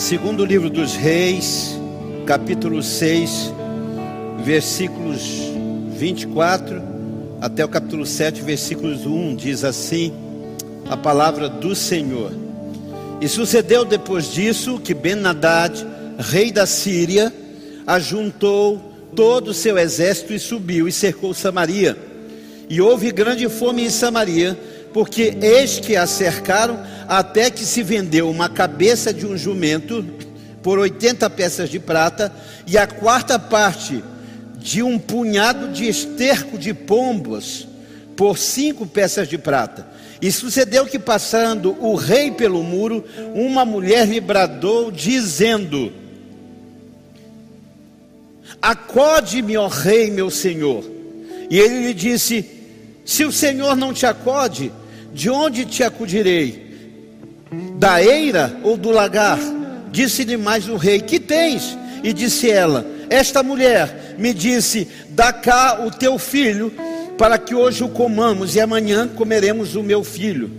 Segundo livro dos Reis, capítulo 6, versículos 24 até o capítulo 7, versículos 1, diz assim: a palavra do Senhor. E sucedeu depois disso que Ben-Hadad, rei da Síria, ajuntou todo o seu exército e subiu e cercou Samaria. E houve grande fome em Samaria, porque eis que a cercaram até que se vendeu uma cabeça de um jumento por 80 peças de prata e a quarta parte de um punhado de esterco de pombos por cinco peças de prata. E sucedeu que, passando o rei pelo muro, uma mulher lhe bradou, dizendo: Acode-me, ó rei, meu senhor. E ele lhe disse: Se o senhor não te acode, de onde te acudirei? Da eira ou do lagar? Disse-lhe mais o rei: Que tens? E disse ela: Esta mulher me disse: Dá cá o teu filho para que hoje o comamos e amanhã comeremos o meu filho.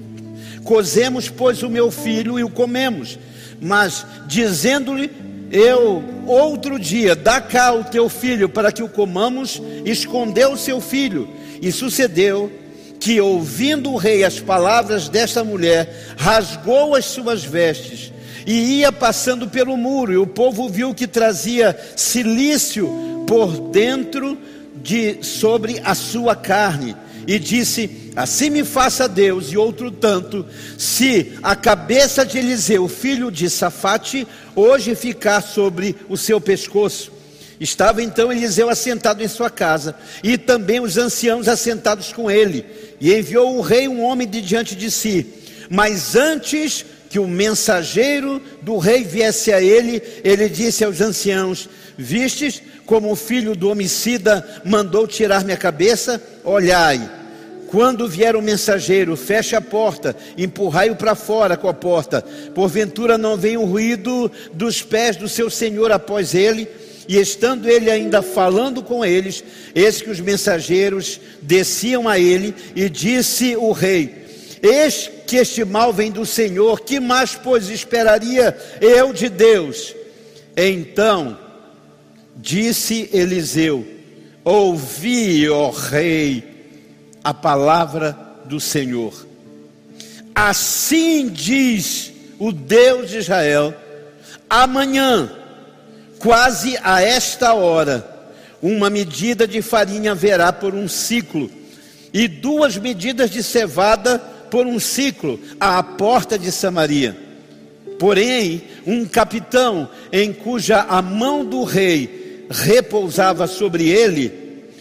Cozemos, pois, o meu filho e o comemos. Mas, dizendo-lhe, eu, outro dia, dá cá o teu filho para que o comamos, escondeu o seu filho. E sucedeu que, ouvindo o rei as palavras desta mulher, rasgou as suas vestes e ia passando pelo muro, e o povo viu que trazia silício por dentro de sobre a sua carne e disse: Assim me faça Deus e outro tanto, se a cabeça de Eliseu, filho de Safate, hoje ficar sobre o seu pescoço. Estava então Eliseu assentado em sua casa, e também os anciãos assentados com ele, e enviou o rei um homem de diante de si. Mas antes que o mensageiro do rei viesse a ele, ele disse aos anciãos: Vistes como o filho do homicida mandou tirar minha cabeça? Olhai, quando vier o mensageiro, feche a porta, empurrai-o para fora com a porta, porventura não vem o ruído dos pés do seu senhor após ele. E estando ele ainda falando com eles, eis que os mensageiros desciam a ele, e disse o rei: Eis que este mal vem do Senhor, que mais, pois, esperaria eu de Deus? Então disse Eliseu: Ouvi, ó rei, a palavra do Senhor. Assim diz o Deus de Israel: amanhã, quase a esta hora, uma medida de farinha haverá por um ciclo, e duas medidas de cevada por um ciclo à porta de Samaria. Porém, um capitão em cuja a mão do rei repousava sobre ele,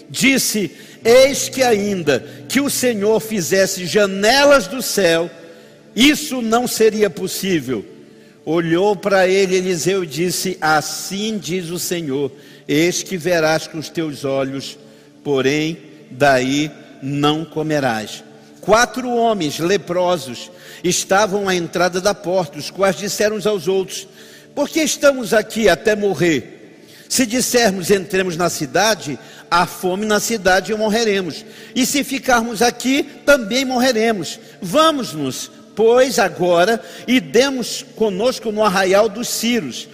disse: Eis que ainda que o Senhor fizesse janelas do céu, isso não seria possível. Olhou para ele Eliseu e disse: Assim diz o Senhor: Eis que verás com os teus olhos, porém daí não comerás. Quatro homens leprosos estavam à entrada da porta, os quais disseram uns aos outros: Por que estamos aqui até morrer? Se dissermos entremos na cidade, há fome na cidade e morreremos. E se ficarmos aqui, também morreremos. Vamos-nos, pois, agora e demos conosco no arraial dos Círios.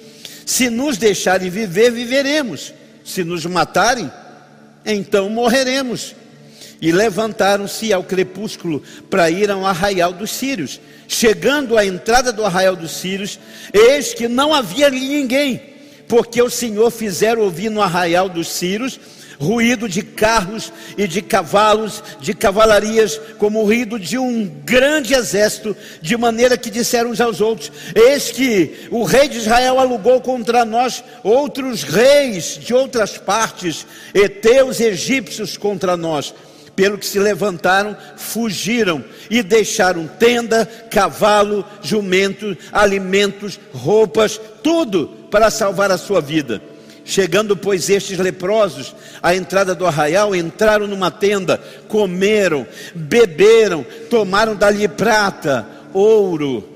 Se nos deixarem viver, viveremos. Se nos matarem, então morreremos e levantaram-se ao crepúsculo para ir ao arraial dos sírios. Chegando à entrada do arraial dos sírios, eis que não havia ali ninguém, porque o Senhor fizera ouvir no arraial dos sírios ruído de carros e de cavalos, de cavalarias, como o ruído de um grande exército, de maneira que disseram uns aos outros: Eis que o rei de Israel alugou contra nós outros reis de outras partes, heteus egípcios contra nós pelo que se levantaram, fugiram e deixaram tenda, cavalo, jumento, alimentos, roupas, tudo para salvar a sua vida. Chegando, pois, estes leprosos à entrada do arraial, entraram numa tenda, comeram, beberam, tomaram dali prata, ouro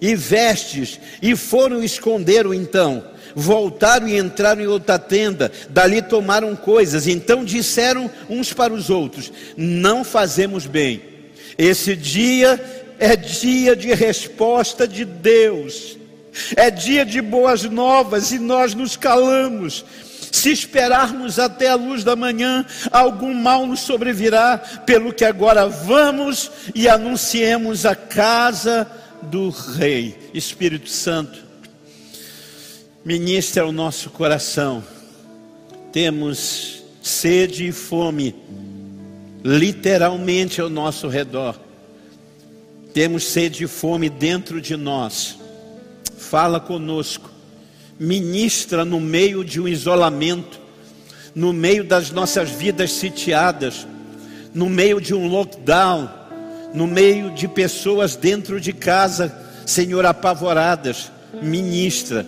e vestes, e foram esconder-o então. Voltaram e entraram em outra tenda, dali tomaram coisas, então disseram uns para os outros: Não fazemos bem, esse dia é dia de resposta de Deus. É dia de boas novas e nós nos calamos. Se esperarmos até a luz da manhã, algum mal nos sobrevirá, pelo que agora vamos e anunciemos a casa do Rei. Espírito Santo, ministra o nosso coração. Temos sede e fome, literalmente ao nosso redor. Temos sede e fome dentro de nós. Fala conosco ministra no meio de um isolamento, no meio das nossas vidas sitiadas, no meio de um lockdown, no meio de pessoas dentro de casa, Senhor, apavoradas, ministra,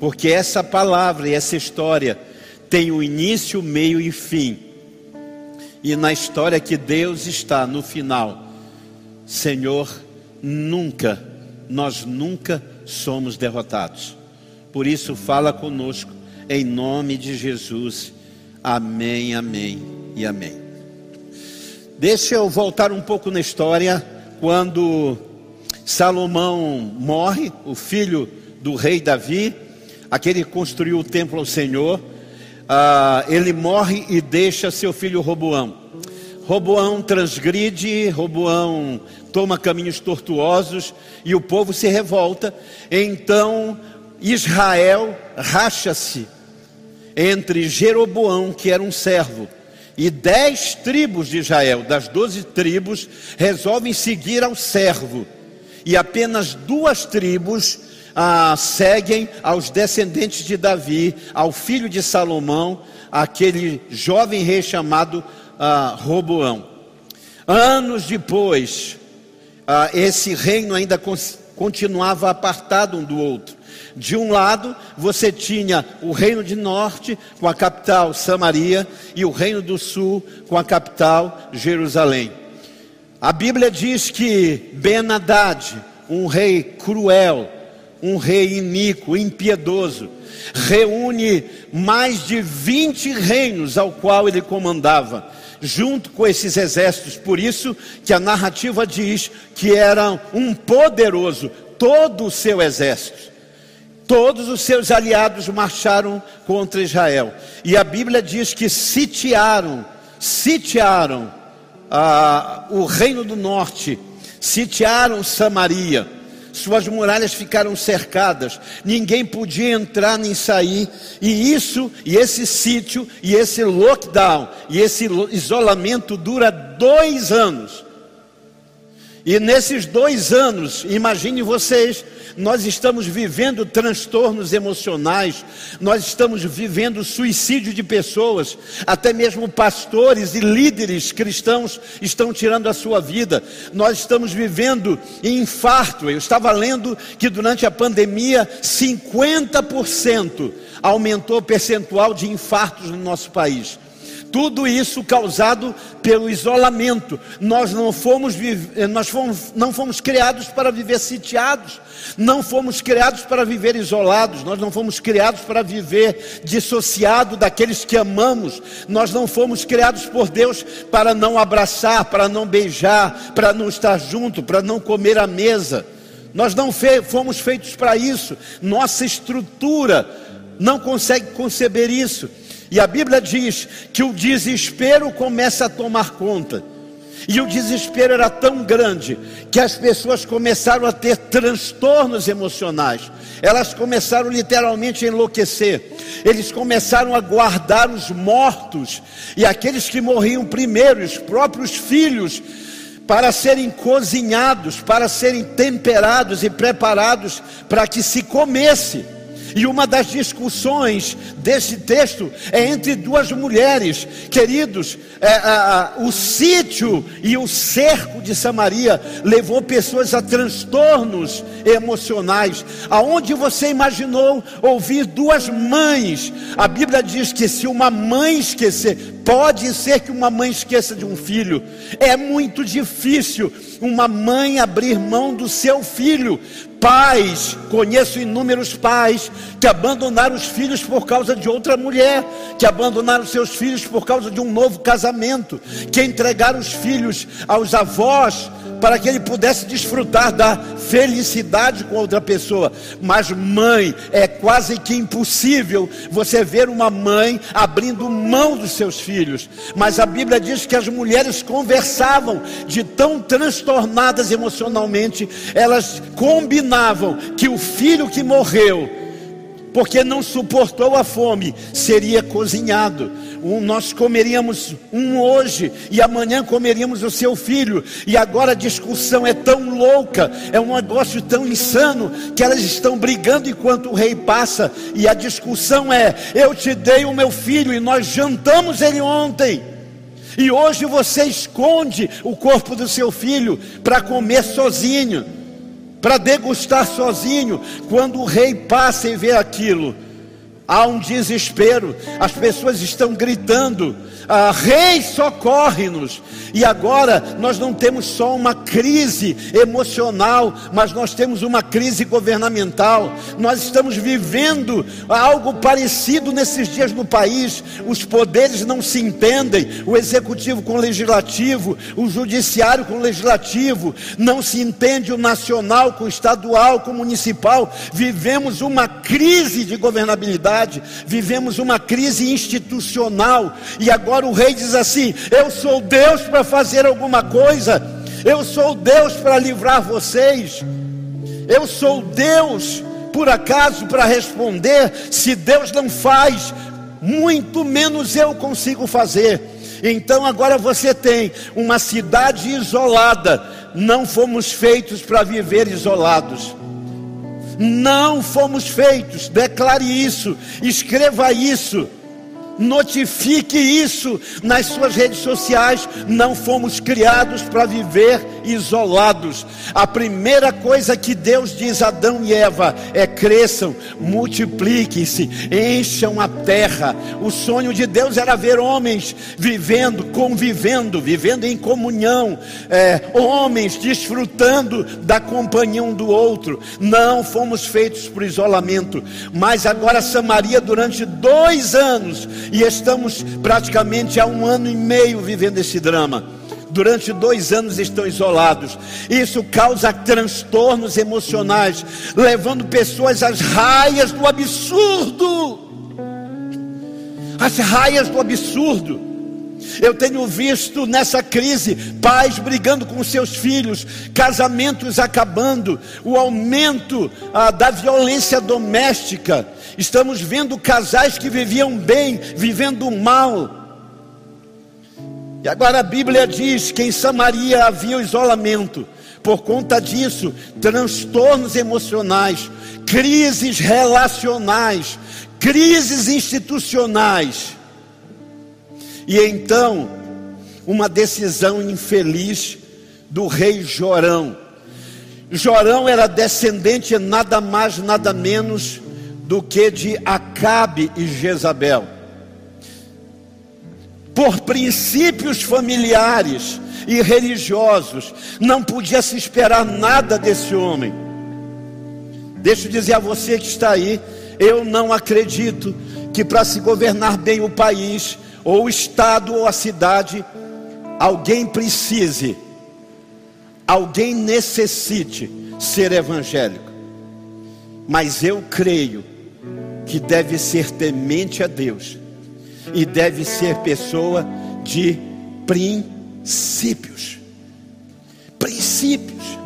porque essa palavra e essa história tem o um início, meio e fim. E na história que Deus está no final, Senhor, nunca, nós nunca somos derrotados. Por isso, fala conosco, em nome de Jesus. Amém, amém e amém. Deixa eu voltar um pouco na história. Quando Salomão morre, o filho do rei Davi, aquele que construiu o templo ao Senhor, ah, ele morre e deixa seu filho Roboão. Roboão transgride, Roboão toma caminhos tortuosos e o povo se revolta. Então Israel racha-se entre Jeroboão, que era um servo, e dez tribos de Israel, das doze tribos, resolvem seguir ao servo, e apenas duas tribos ah, seguem aos descendentes de Davi, ao filho de Salomão, aquele jovem rei chamado ah, Roboão. Anos depois, ah, esse reino ainda continuava apartado um do outro. De um lado, você tinha o reino de norte, com a capital Samaria, e o reino do sul, com a capital Jerusalém. A Bíblia diz que Ben-Hadad, um rei cruel, um rei iníquo, impiedoso, reúne mais de 20 reinos ao qual ele comandava, junto com esses exércitos. Por isso que a narrativa diz que era um poderoso todo o seu exército. Todos os seus aliados marcharam contra Israel. E a Bíblia diz que sitiaram, sitiaram ah, o reino do norte, sitiaram Samaria. Suas muralhas ficaram cercadas, ninguém podia entrar nem sair, e isso, e esse sítio, e esse lockdown, e esse isolamento dura dois anos. E nesses dois anos, imagine vocês, nós estamos vivendo transtornos emocionais, nós estamos vivendo suicídio de pessoas, até mesmo pastores e líderes cristãos estão tirando a sua vida, nós estamos vivendo infarto. Eu estava lendo que durante a pandemia, 50% aumentou o percentual de infartos no nosso país. Tudo isso causado pelo isolamento. Nós não fomos, nós fomos, não fomos criados para viver sitiados, não fomos criados para viver isolados, nós não fomos criados para viver dissociado daqueles que amamos, nós não fomos criados por Deus para não abraçar, para não beijar, para não estar junto, para não comer à mesa. Nós não fomos feitos para isso, nossa estrutura não consegue conceber isso. E a Bíblia diz que o desespero começa a tomar conta. E o desespero era tão grande que as pessoas começaram a ter transtornos emocionais. Elas começaram literalmente a enlouquecer. Eles começaram a guardar os mortos e aqueles que morriam primeiro, os próprios filhos, para serem cozinhados, para serem temperados e preparados para que se comesse. E uma das discussões desse texto é entre duas mulheres, queridos. É, a, a, o sítio e o cerco de Samaria levou pessoas a transtornos emocionais. Aonde você imaginou ouvir duas mães? A Bíblia diz que se uma mãe esquecer, pode ser que uma mãe esqueça de um filho. É muito difícil uma mãe abrir mão do seu filho Pais, conheço inúmeros pais que abandonaram os filhos por causa de outra mulher, que abandonaram seus filhos por causa de um novo casamento, que entregaram os filhos aos avós para que ele pudesse desfrutar da felicidade com outra pessoa. Mas mãe, é quase que impossível você ver uma mãe abrindo mão dos seus filhos. Mas a Bíblia diz que as mulheres conversavam de tão transtornadas emocionalmente, elas combinavam que o filho que morreu porque não suportou a fome, seria cozinhado. Um, nós comeríamos um hoje e amanhã comeríamos o seu filho. E agora a discussão é tão louca, é um negócio tão insano que elas estão brigando enquanto o rei passa. E a discussão é: eu te dei o meu filho e nós jantamos ele ontem. E hoje você esconde o corpo do seu filho para comer sozinho para degustar sozinho. Quando o rei passa e vê aquilo, há um desespero, as pessoas estão gritando: ah, Rei, socorre-nos. E agora nós não temos só uma crise emocional, mas nós temos uma crise governamental. Nós estamos vivendo algo parecido nesses dias no país. Os poderes não se entendem, o executivo com o legislativo, o judiciário com o legislativo, não se entende o nacional com o estadual, com o municipal. Vivemos uma crise de governabilidade, vivemos uma crise institucional, e agora o rei diz assim: Eu sou Deus para fazer alguma coisa, eu sou Deus para livrar vocês, eu sou Deus, por acaso, para responder. Se Deus não faz, muito menos eu consigo fazer. Então agora você tem uma cidade isolada. Não fomos feitos para viver isolados. Não fomos feitos. Declare isso, escreva isso notifique isso nas suas redes sociais. Não fomos criados para viver isolados. A primeira coisa que Deus diz a Adão e Eva é: cresçam, multipliquem-se, encham a terra. O sonho de Deus era ver homens vivendo, convivendo, vivendo em comunhão, é, homens desfrutando da companhia um do outro. Não fomos feitos para isolamento, mas agora Samaria, durante dois anos, e estamos praticamente há um ano e meio vivendo esse drama. Durante dois anos estão isolados. Isso causa transtornos emocionais, levando pessoas às raias do absurdo. As raias do absurdo. Eu tenho visto nessa crise pais brigando com seus filhos, casamentos acabando, o aumento ah, da violência doméstica. Estamos vendo casais que viviam bem, vivendo mal. E agora a Bíblia diz que em Samaria havia isolamento. Por conta disso, transtornos emocionais, crises relacionais, crises institucionais. E então, uma decisão infeliz do rei Jorão. Jorão era descendente nada mais, nada menos do que de Acabe e Jezabel. Por princípios familiares e religiosos, não podia se esperar nada desse homem. Deixa eu dizer a você que está aí, eu não acredito que para se governar bem o país, ou o estado ou a cidade, alguém precise, alguém necessite ser evangélico. Mas eu creio que deve ser temente a Deus e deve ser pessoa de princípios. Princípios.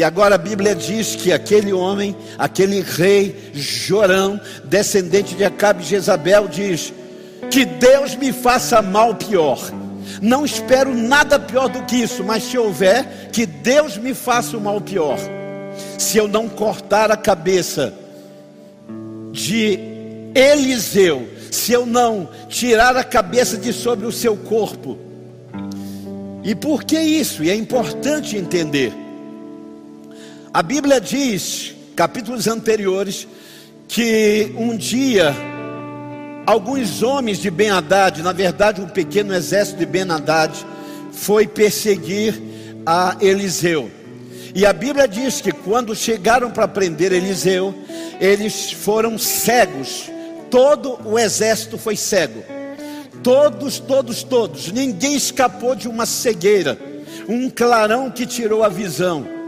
E agora a Bíblia diz que aquele homem, aquele rei Jorão, descendente de Acabe e Jezabel, diz: Que Deus me faça mal pior. Não espero nada pior do que isso, mas se houver, que Deus me faça o mal pior. Se eu não cortar a cabeça de Eliseu, se eu não tirar a cabeça de sobre o seu corpo. E por que isso? E é importante entender. A Bíblia diz, capítulos anteriores, que um dia alguns homens de Ben Haddad, na verdade um pequeno exército de Ben Haddad, foi perseguir a Eliseu. E a Bíblia diz que quando chegaram para prender Eliseu, eles foram cegos. Todo o exército foi cego. Todos, todos, todos. Ninguém escapou de uma cegueira, um clarão que tirou a visão.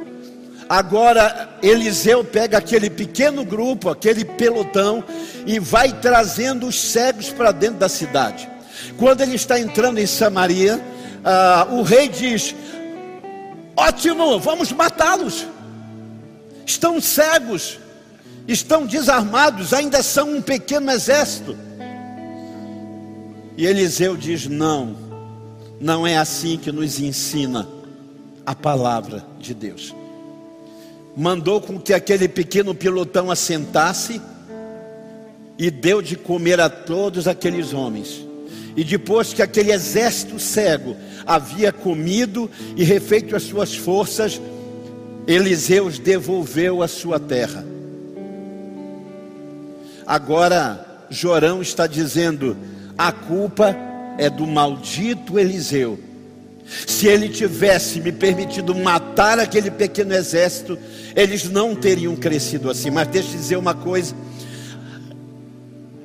Agora Eliseu pega aquele pequeno grupo, aquele pelotão, e vai trazendo os cegos para dentro da cidade. Quando ele está entrando em Samaria, ah, o rei diz: Ótimo, vamos matá-los. Estão cegos, estão desarmados, ainda são um pequeno exército. E Eliseu diz: Não, não é assim que nos ensina a palavra de Deus. Mandou com que aquele pequeno pilotão assentasse e deu de comer a todos aqueles homens. E depois que aquele exército cego havia comido e refeito as suas forças, Eliseu os devolveu à sua terra. Agora Jorão está dizendo: a culpa é do maldito Eliseu. Se ele tivesse me permitido matar aquele pequeno exército, eles não teriam crescido assim. Mas deixa eu dizer uma coisa: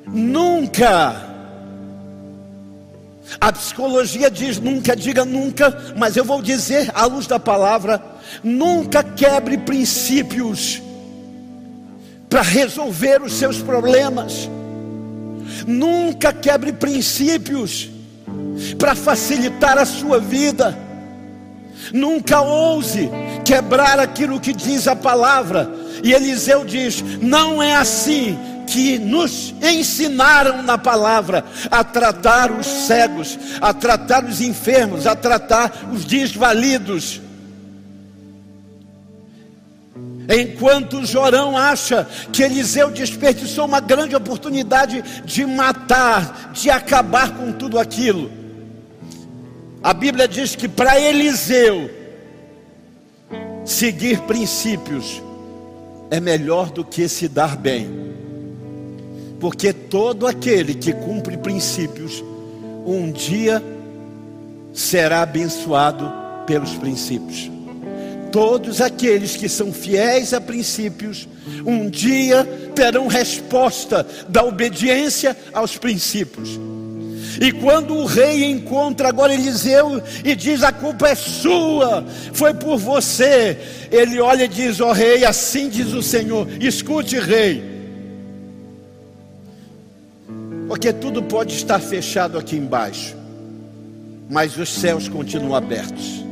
nunca a psicologia diz nunca, diga nunca, mas eu vou dizer à luz da palavra: nunca quebre princípios para resolver os seus problemas. Nunca quebre princípios para facilitar a sua vida. Nunca ouse quebrar aquilo que diz a palavra. E Eliseu diz: não é assim que nos ensinaram na palavra a tratar os cegos, a tratar os enfermos, a tratar os desvalidos. Enquanto Jorão acha que Eliseu desperdiçou uma grande oportunidade de matar, de acabar com tudo aquilo. A Bíblia diz que para Eliseu seguir princípios é melhor do que se dar bem. Porque todo aquele que cumpre princípios, um dia será abençoado pelos princípios. Todos aqueles que são fiéis a princípios, um dia terão resposta da obediência aos princípios. E quando o rei encontra agora Eliseu e diz: A culpa é sua, foi por você. Ele olha e diz: Ó oh, rei, assim diz o Senhor: Escute, rei. Porque tudo pode estar fechado aqui embaixo, mas os céus continuam abertos.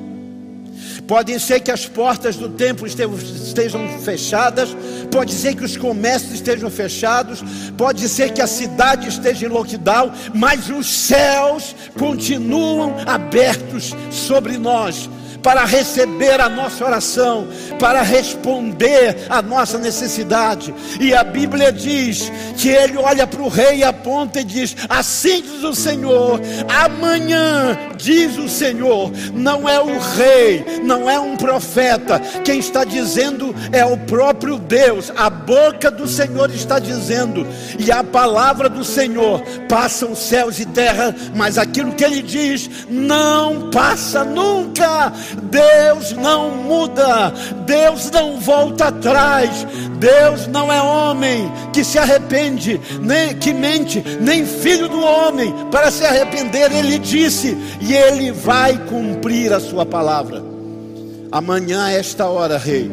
Pode ser que as portas do templo estejam fechadas, pode ser que os comércios estejam fechados, pode ser que a cidade esteja em lockdown, mas os céus continuam abertos sobre nós para receber a nossa oração, para responder a nossa necessidade. E a Bíblia diz que ele olha para o rei e aponta e diz: Assim diz o Senhor, amanhã, diz o Senhor, não é o rei, não é um profeta, quem está dizendo é o próprio Deus, a boca do Senhor está dizendo, e a palavra do Senhor passam céus e terra, mas aquilo que ele diz não passa nunca. Deus não muda, Deus não volta atrás, Deus não é homem que se arrepende, nem que mente, nem filho do homem para se arrepender. Ele disse e ele vai cumprir a sua palavra. Amanhã, esta hora, rei,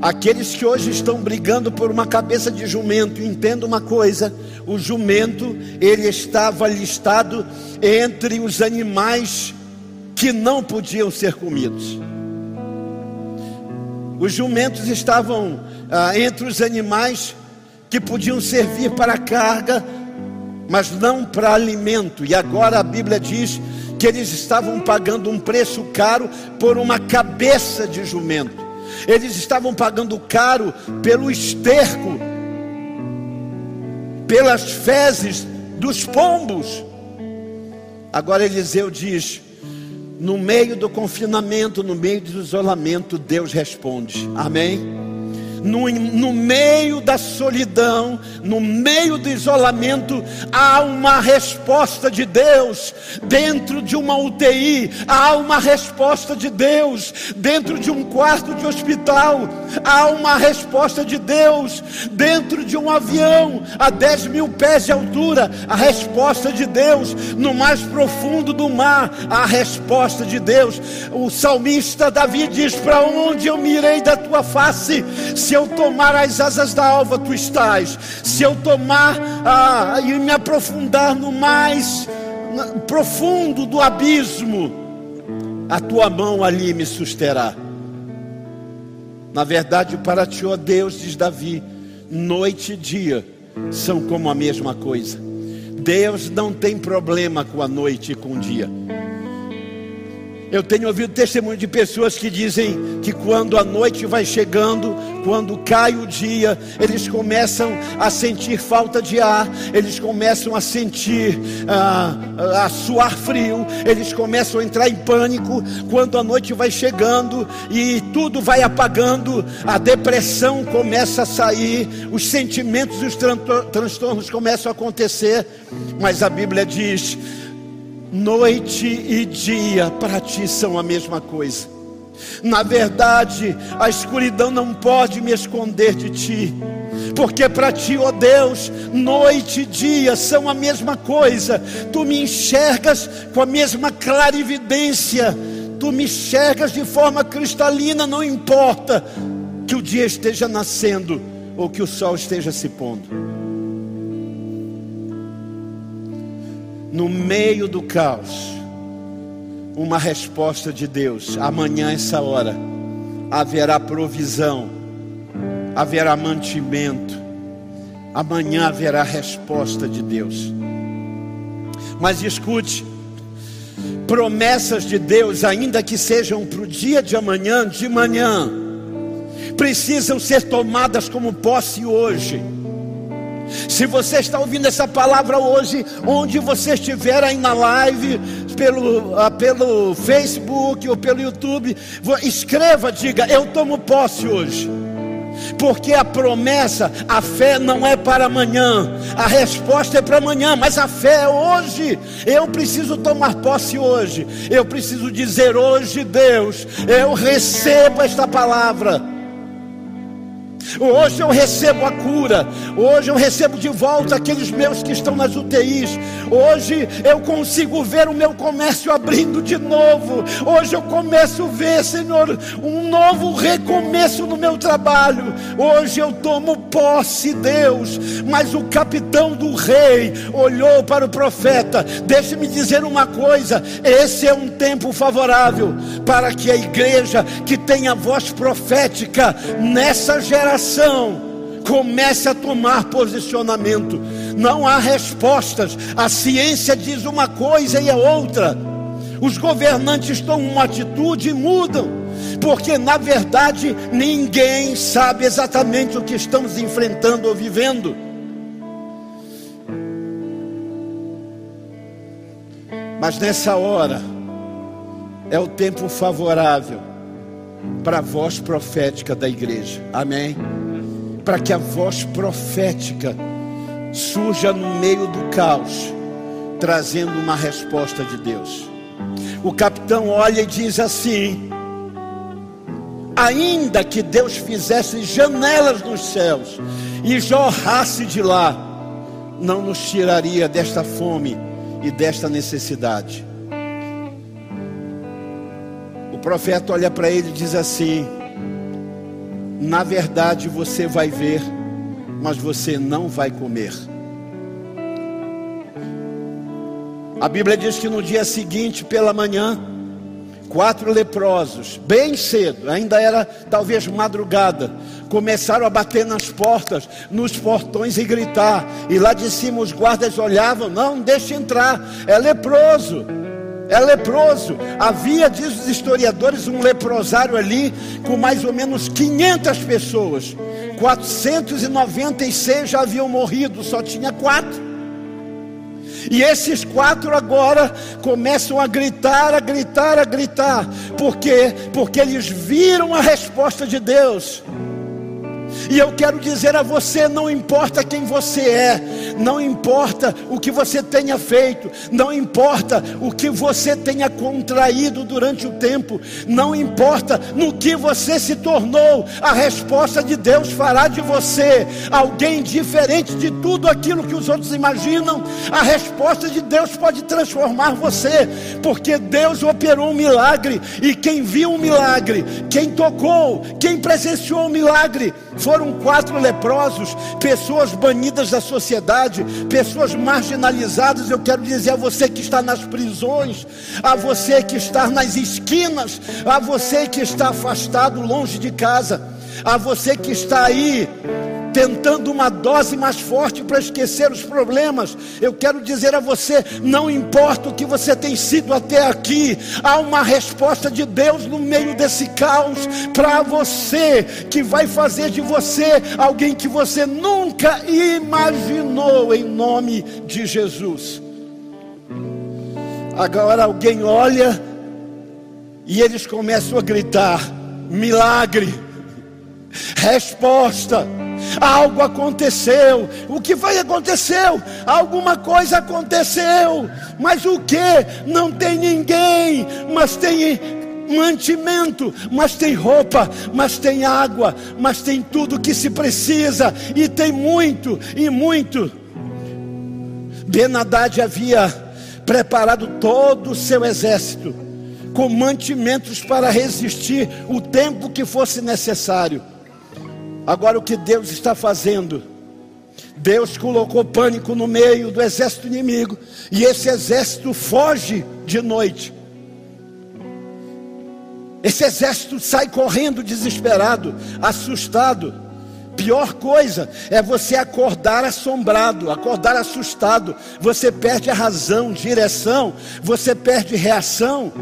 aqueles que hoje estão brigando por uma cabeça de jumento, entenda uma coisa: o jumento ele estava listado entre os animais que não podiam ser comidos. Os jumentos estavam ah, entre os animais que podiam servir para carga, mas não para alimento. E agora a Bíblia diz que eles estavam pagando um preço caro por uma cabeça de jumento. Eles estavam pagando caro pelo esterco, pelas fezes dos pombos. Agora Eliseu diz: no meio do confinamento, no meio do isolamento, Deus responde. Amém? No, no meio da solidão, no meio do isolamento, há uma resposta de Deus. Dentro de uma UTI, há uma resposta de Deus. Dentro de um quarto de hospital, há uma resposta de Deus. Dentro de um avião, a 10 mil pés de altura, a resposta de Deus. No mais profundo do mar, a resposta de Deus. O salmista Davi diz: Para onde eu mirei da tua face? Se eu tomar as asas da alva, tu estás. Se eu tomar ah, e me aprofundar no mais profundo do abismo, a tua mão ali me susterá. Na verdade, para ti, ó Deus, diz Davi, noite e dia são como a mesma coisa. Deus não tem problema com a noite e com o dia. Eu tenho ouvido testemunho de pessoas que dizem que quando a noite vai chegando, quando cai o dia, eles começam a sentir falta de ar, eles começam a sentir ah, a suar frio, eles começam a entrar em pânico. Quando a noite vai chegando e tudo vai apagando, a depressão começa a sair, os sentimentos e os transtornos começam a acontecer. Mas a Bíblia diz Noite e dia para ti são a mesma coisa. Na verdade, a escuridão não pode me esconder de ti, porque para ti, ó oh Deus, noite e dia são a mesma coisa. Tu me enxergas com a mesma clarividência, tu me enxergas de forma cristalina, não importa que o dia esteja nascendo ou que o sol esteja se pondo. No meio do caos, uma resposta de Deus. Amanhã, essa hora, haverá provisão, haverá mantimento, amanhã haverá resposta de Deus. Mas escute, promessas de Deus, ainda que sejam para o dia de amanhã, de manhã, precisam ser tomadas como posse hoje. Se você está ouvindo essa palavra hoje, onde você estiver aí na live, pelo, ah, pelo Facebook ou pelo YouTube, escreva, diga: Eu tomo posse hoje. Porque a promessa, a fé não é para amanhã, a resposta é para amanhã, mas a fé é hoje. Eu preciso tomar posse hoje, eu preciso dizer hoje, Deus, eu recebo esta palavra. Hoje eu recebo a cura. Hoje eu recebo de volta aqueles meus que estão nas UTIs. Hoje eu consigo ver o meu comércio abrindo de novo. Hoje eu começo a ver, Senhor, um novo recomeço no meu trabalho. Hoje eu tomo posse, Deus. Mas o capitão do rei olhou para o profeta. Deixe-me dizer uma coisa: esse é um tempo favorável para que a igreja que tem a voz profética nessa geração comece a tomar posicionamento. Não há respostas. A ciência diz uma coisa e a outra. Os governantes tomam uma atitude e mudam, porque na verdade ninguém sabe exatamente o que estamos enfrentando ou vivendo. Mas nessa hora é o tempo favorável para a voz profética da igreja. Amém? Para que a voz profética surja no meio do caos, trazendo uma resposta de Deus. O capitão olha e diz assim: ainda que Deus fizesse janelas nos céus e jorrasse de lá, não nos tiraria desta fome e desta necessidade profeta olha para ele e diz assim: Na verdade você vai ver, mas você não vai comer. A Bíblia diz que no dia seguinte, pela manhã, quatro leprosos, bem cedo, ainda era talvez madrugada, começaram a bater nas portas, nos portões e gritar. E lá de cima os guardas olhavam: Não, deixe entrar, é leproso é leproso. Havia, diz os historiadores, um leprosário ali com mais ou menos 500 pessoas. 496 já haviam morrido, só tinha quatro. E esses quatro agora começam a gritar, a gritar, a gritar. Por quê? Porque eles viram a resposta de Deus. E eu quero dizer a você: não importa quem você é, não importa o que você tenha feito, não importa o que você tenha contraído durante o tempo, não importa no que você se tornou, a resposta de Deus fará de você alguém diferente de tudo aquilo que os outros imaginam. A resposta de Deus pode transformar você, porque Deus operou um milagre, e quem viu um milagre, quem tocou, quem presenciou o um milagre, foram quatro leprosos, pessoas banidas da sociedade, pessoas marginalizadas. Eu quero dizer a você que está nas prisões, a você que está nas esquinas, a você que está afastado, longe de casa, a você que está aí tentando uma dose mais forte para esquecer os problemas. Eu quero dizer a você: não importa o que você tem sido até aqui, há uma resposta de Deus no meio desse caos para você, que vai fazer de você alguém que você nunca imaginou, em nome de Jesus. Agora alguém olha e eles começam a gritar: milagre, resposta algo aconteceu. O que foi aconteceu? Alguma coisa aconteceu. Mas o que? Não tem ninguém, mas tem mantimento, mas tem roupa, mas tem água, mas tem tudo que se precisa, e tem muito, e muito. Benadad havia preparado todo o seu exército com mantimentos para resistir o tempo que fosse necessário. Agora, o que Deus está fazendo? Deus colocou pânico no meio do exército inimigo, e esse exército foge de noite. Esse exército sai correndo desesperado, assustado. Pior coisa é você acordar assombrado, acordar assustado. Você perde a razão, direção, você perde reação.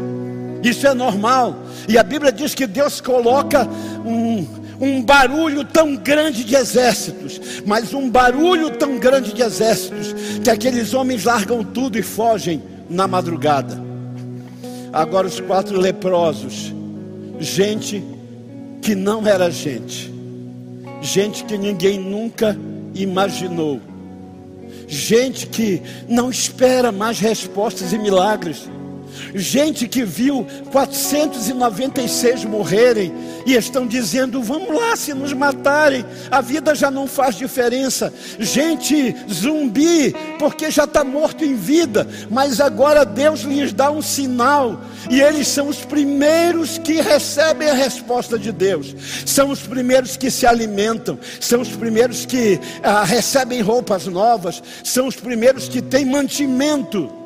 Isso é normal. E a Bíblia diz que Deus coloca um, um barulho tão grande de exércitos, mas um barulho tão grande de exércitos, que aqueles homens largam tudo e fogem na madrugada. Agora os quatro leprosos, gente que não era gente, gente que ninguém nunca imaginou, gente que não espera mais respostas e milagres gente que viu 496 morrerem e estão dizendo: vamos lá, se nos matarem, a vida já não faz diferença. Gente zumbi, porque já está morto em vida, mas agora Deus lhes dá um sinal, e eles são os primeiros que recebem a resposta de Deus, são os primeiros que se alimentam, são os primeiros que ah, recebem roupas novas, são os primeiros que têm mantimento.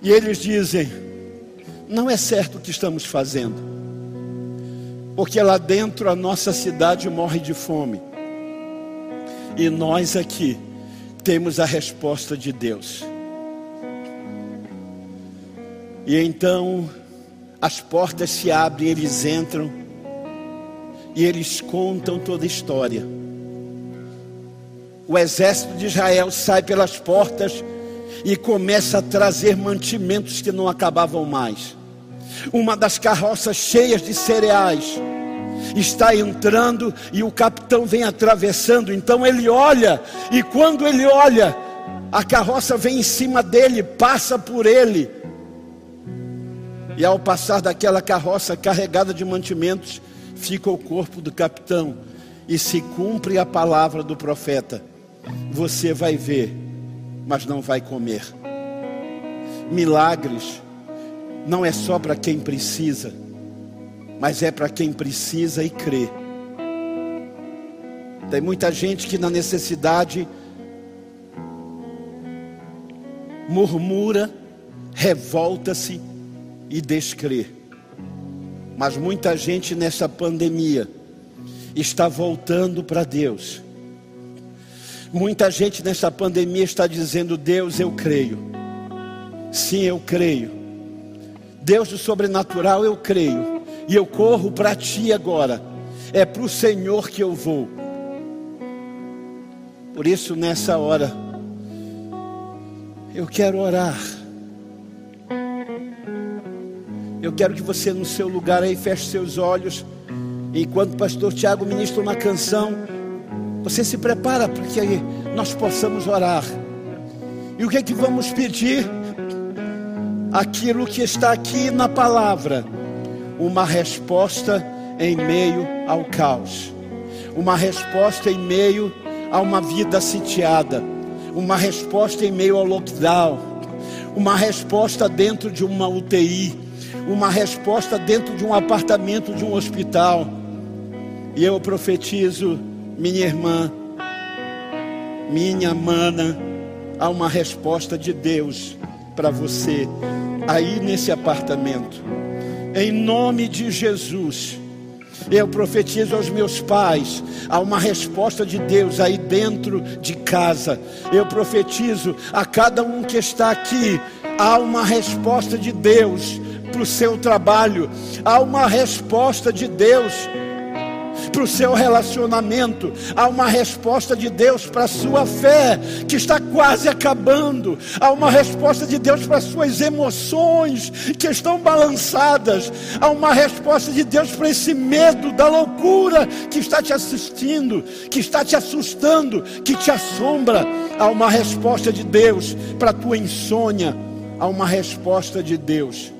E eles dizem: não é certo o que estamos fazendo, porque lá dentro a nossa cidade morre de fome, e nós aqui temos a resposta de Deus. E então as portas se abrem, eles entram e eles contam toda a história. O exército de Israel sai pelas portas e começa a trazer mantimentos que não acabavam mais. Uma das carroças cheias de cereais está entrando e o capitão vem atravessando. Então ele olha, e quando ele olha, a carroça vem em cima dele, passa por ele. E ao passar daquela carroça carregada de mantimentos, fica o corpo do capitão e se cumpre a palavra do profeta. Você vai ver mas não vai comer. Milagres não é só para quem precisa, mas é para quem precisa e crê. Tem muita gente que na necessidade murmura, revolta-se e descrê. Mas muita gente nessa pandemia está voltando para Deus Muita gente nessa pandemia está dizendo: Deus, eu creio. Sim, eu creio. Deus do sobrenatural, eu creio. E eu corro para ti agora. É para o Senhor que eu vou. Por isso, nessa hora, eu quero orar. Eu quero que você, no seu lugar aí, feche seus olhos Enquanto o pastor Tiago ministra uma canção, você se prepara para que nós possamos orar. E o que é que vamos pedir? Aquilo que está aqui na palavra, uma resposta em meio ao caos, uma resposta em meio a uma vida sitiada, uma resposta em meio ao lockdown, uma resposta dentro de uma UTI, uma resposta dentro de um apartamento de um hospital. E eu profetizo, minha irmã, minha mana, há uma resposta de Deus para você aí nesse apartamento. Em nome de Jesus. Eu profetizo aos meus pais, há uma resposta de Deus aí dentro de casa. Eu profetizo a cada um que está aqui, há uma resposta de Deus para o seu trabalho, há uma resposta de Deus para o seu relacionamento, há uma resposta de Deus para a sua fé, que está quase acabando, há uma resposta de Deus para as suas emoções, que estão balançadas, há uma resposta de Deus para esse medo da loucura que está te assistindo, que está te assustando, que te assombra, há uma resposta de Deus para a tua insônia, há uma resposta de Deus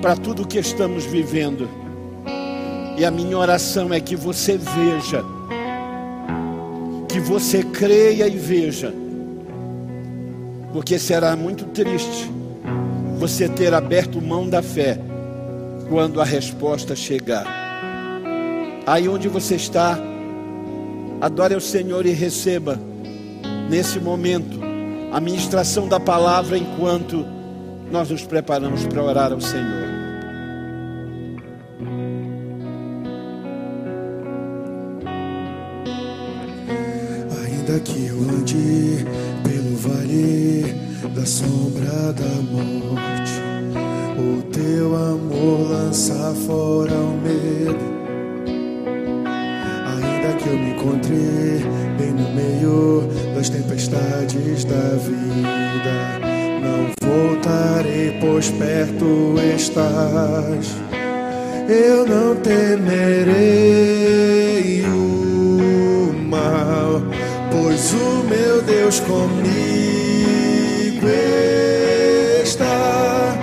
para tudo que estamos vivendo. E a minha oração é que você veja, que você creia e veja, porque será muito triste você ter aberto mão da fé quando a resposta chegar. Aí onde você está, adore ao Senhor e receba nesse momento a ministração da palavra enquanto nós nos preparamos para orar ao Senhor. Que eu ande pelo vale da sombra da morte, o teu amor lança fora o medo. Ainda que eu me encontre bem no meio das tempestades da vida, não voltarei, pois perto estás. Eu não temerei o mal pois o meu Deus comigo está.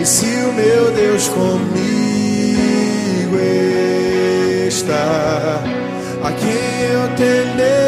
E se o meu Deus comigo está, a quem eu temerei,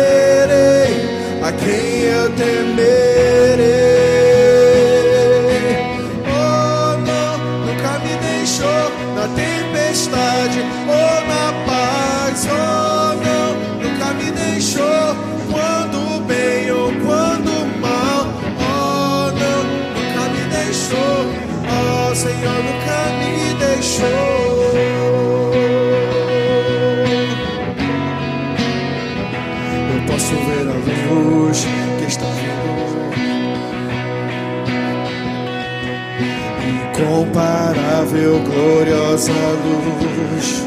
Incomparável, gloriosa luz.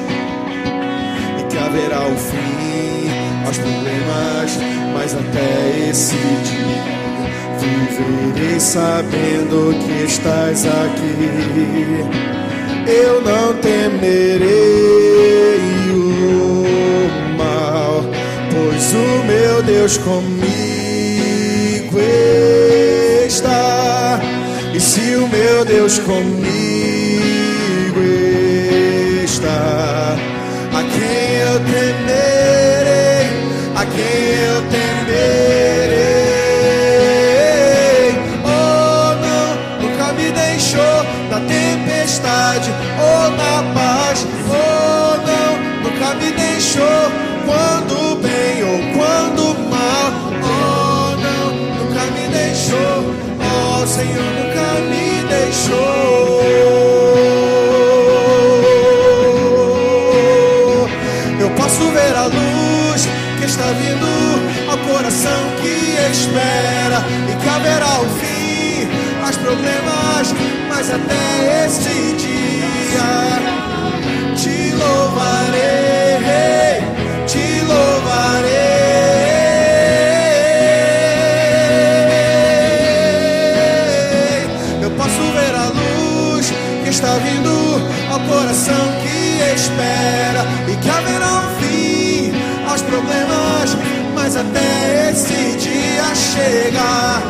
E que haverá o fim aos problemas, mas até esse dia viverei sabendo que estás aqui. Eu não temerei o mal, pois o meu Deus comigo está. E se o meu Deus comigo eu temerei, a quem eu temerei. Oh, não, nunca me deixou na tempestade ou na paz. Oh, não, nunca me deixou quando bem ou quando mal. Oh, não, nunca me deixou. Oh, Senhor, nunca me deixou. Espera e que haverá o fim aos problemas, mas até este dia te louvarei, te louvarei. Está vindo ao coração que espera e que haverá um fim aos problemas, mas até esse dia chegar,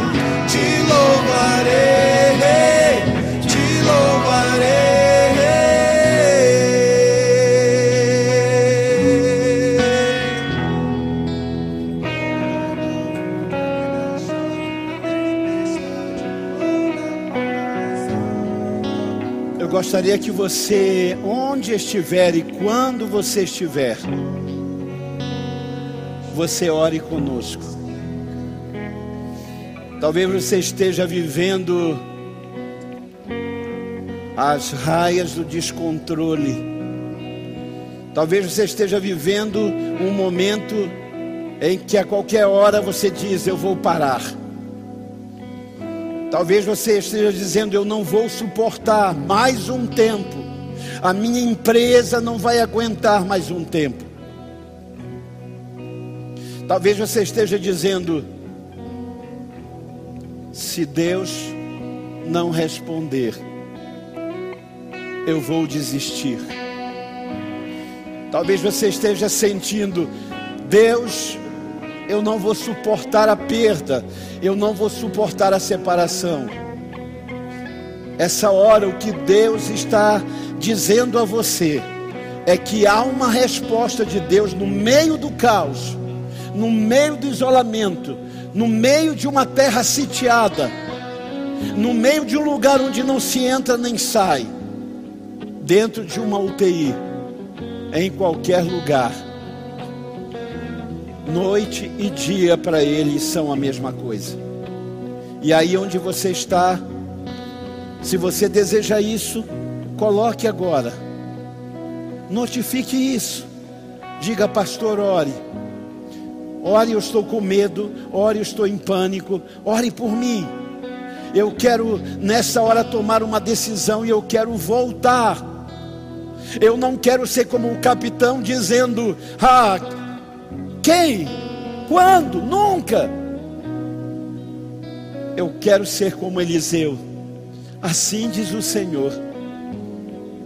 te louvarei, te louvarei. Eu gostaria que você, onde estiver e quando você estiver, você ore conosco. Talvez você esteja vivendo as raias do descontrole. Talvez você esteja vivendo um momento em que a qualquer hora você diz: Eu vou parar. Talvez você esteja dizendo: Eu não vou suportar mais um tempo. A minha empresa não vai aguentar mais um tempo. Talvez você esteja dizendo: Se Deus não responder, eu vou desistir. Talvez você esteja sentindo: Deus, eu não vou suportar a perda, eu não vou suportar a separação. Essa hora, o que Deus está dizendo a você é que há uma resposta de Deus no meio do caos, no meio do isolamento, no meio de uma terra sitiada, no meio de um lugar onde não se entra nem sai, dentro de uma UTI, em qualquer lugar. Noite e dia para ele são a mesma coisa. E aí onde você está, se você deseja isso, coloque agora. Notifique isso. Diga, pastor, ore. Ore, eu estou com medo. Ore, eu estou em pânico. Ore por mim. Eu quero nessa hora tomar uma decisão e eu quero voltar. Eu não quero ser como o capitão dizendo: Ah, quem? Quando? Nunca. Eu quero ser como Eliseu. Assim diz o Senhor: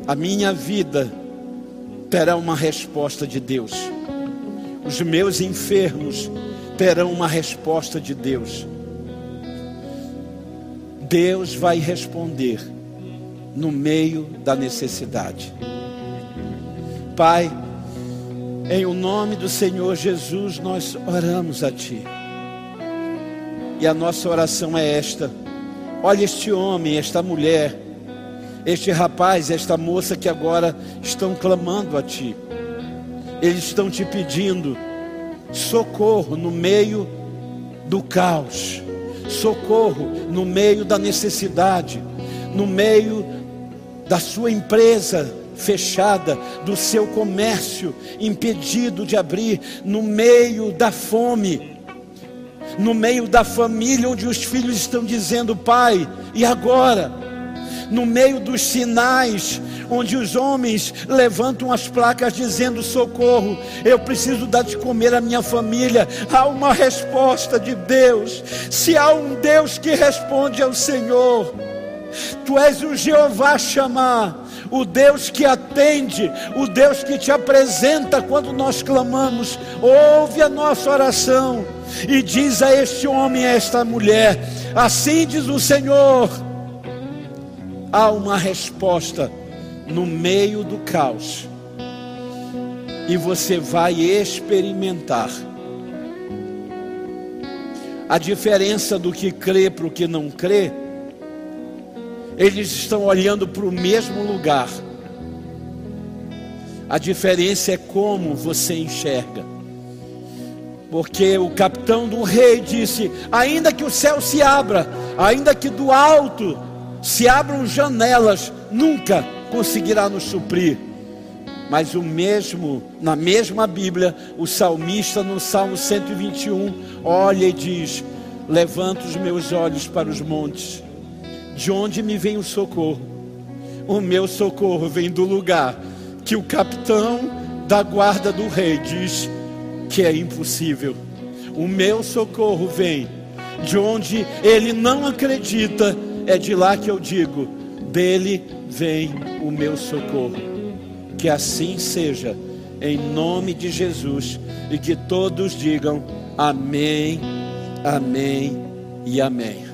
a minha vida terá uma resposta de Deus. Os meus enfermos terão uma resposta de Deus. Deus vai responder no meio da necessidade. Pai, em o nome do Senhor Jesus, nós oramos a Ti. E a nossa oração é esta: olha este homem, esta mulher, este rapaz, esta moça que agora estão clamando a Ti. Eles estão te pedindo socorro no meio do caos, socorro no meio da necessidade, no meio da sua empresa fechada, do seu comércio impedido de abrir, no meio da fome, no meio da família onde os filhos estão dizendo: Pai, e agora? No meio dos sinais, onde os homens levantam as placas dizendo: Socorro, eu preciso dar de comer à minha família. Há uma resposta de Deus. Se há um Deus que responde ao Senhor, Tu és o Jeová chamar o Deus que atende, o Deus que te apresenta quando nós clamamos, ouve a nossa oração e diz a este homem, a esta mulher: assim diz o Senhor, há uma resposta no meio do caos, e você vai experimentar. A diferença do que crê para o que não crê eles estão olhando para o mesmo lugar. A diferença é como você enxerga. Porque o capitão do rei disse: ainda que o céu se abra, ainda que do alto se abram janelas, nunca conseguirá nos suprir. Mas o mesmo, na mesma Bíblia, o salmista no Salmo 121 olha e diz: Levanto os meus olhos para os montes de onde me vem o socorro? O meu socorro vem do lugar que o capitão da guarda do rei diz que é impossível. O meu socorro vem de onde ele não acredita, é de lá que eu digo: dele vem o meu socorro. Que assim seja, em nome de Jesus, e que todos digam amém, amém e amém.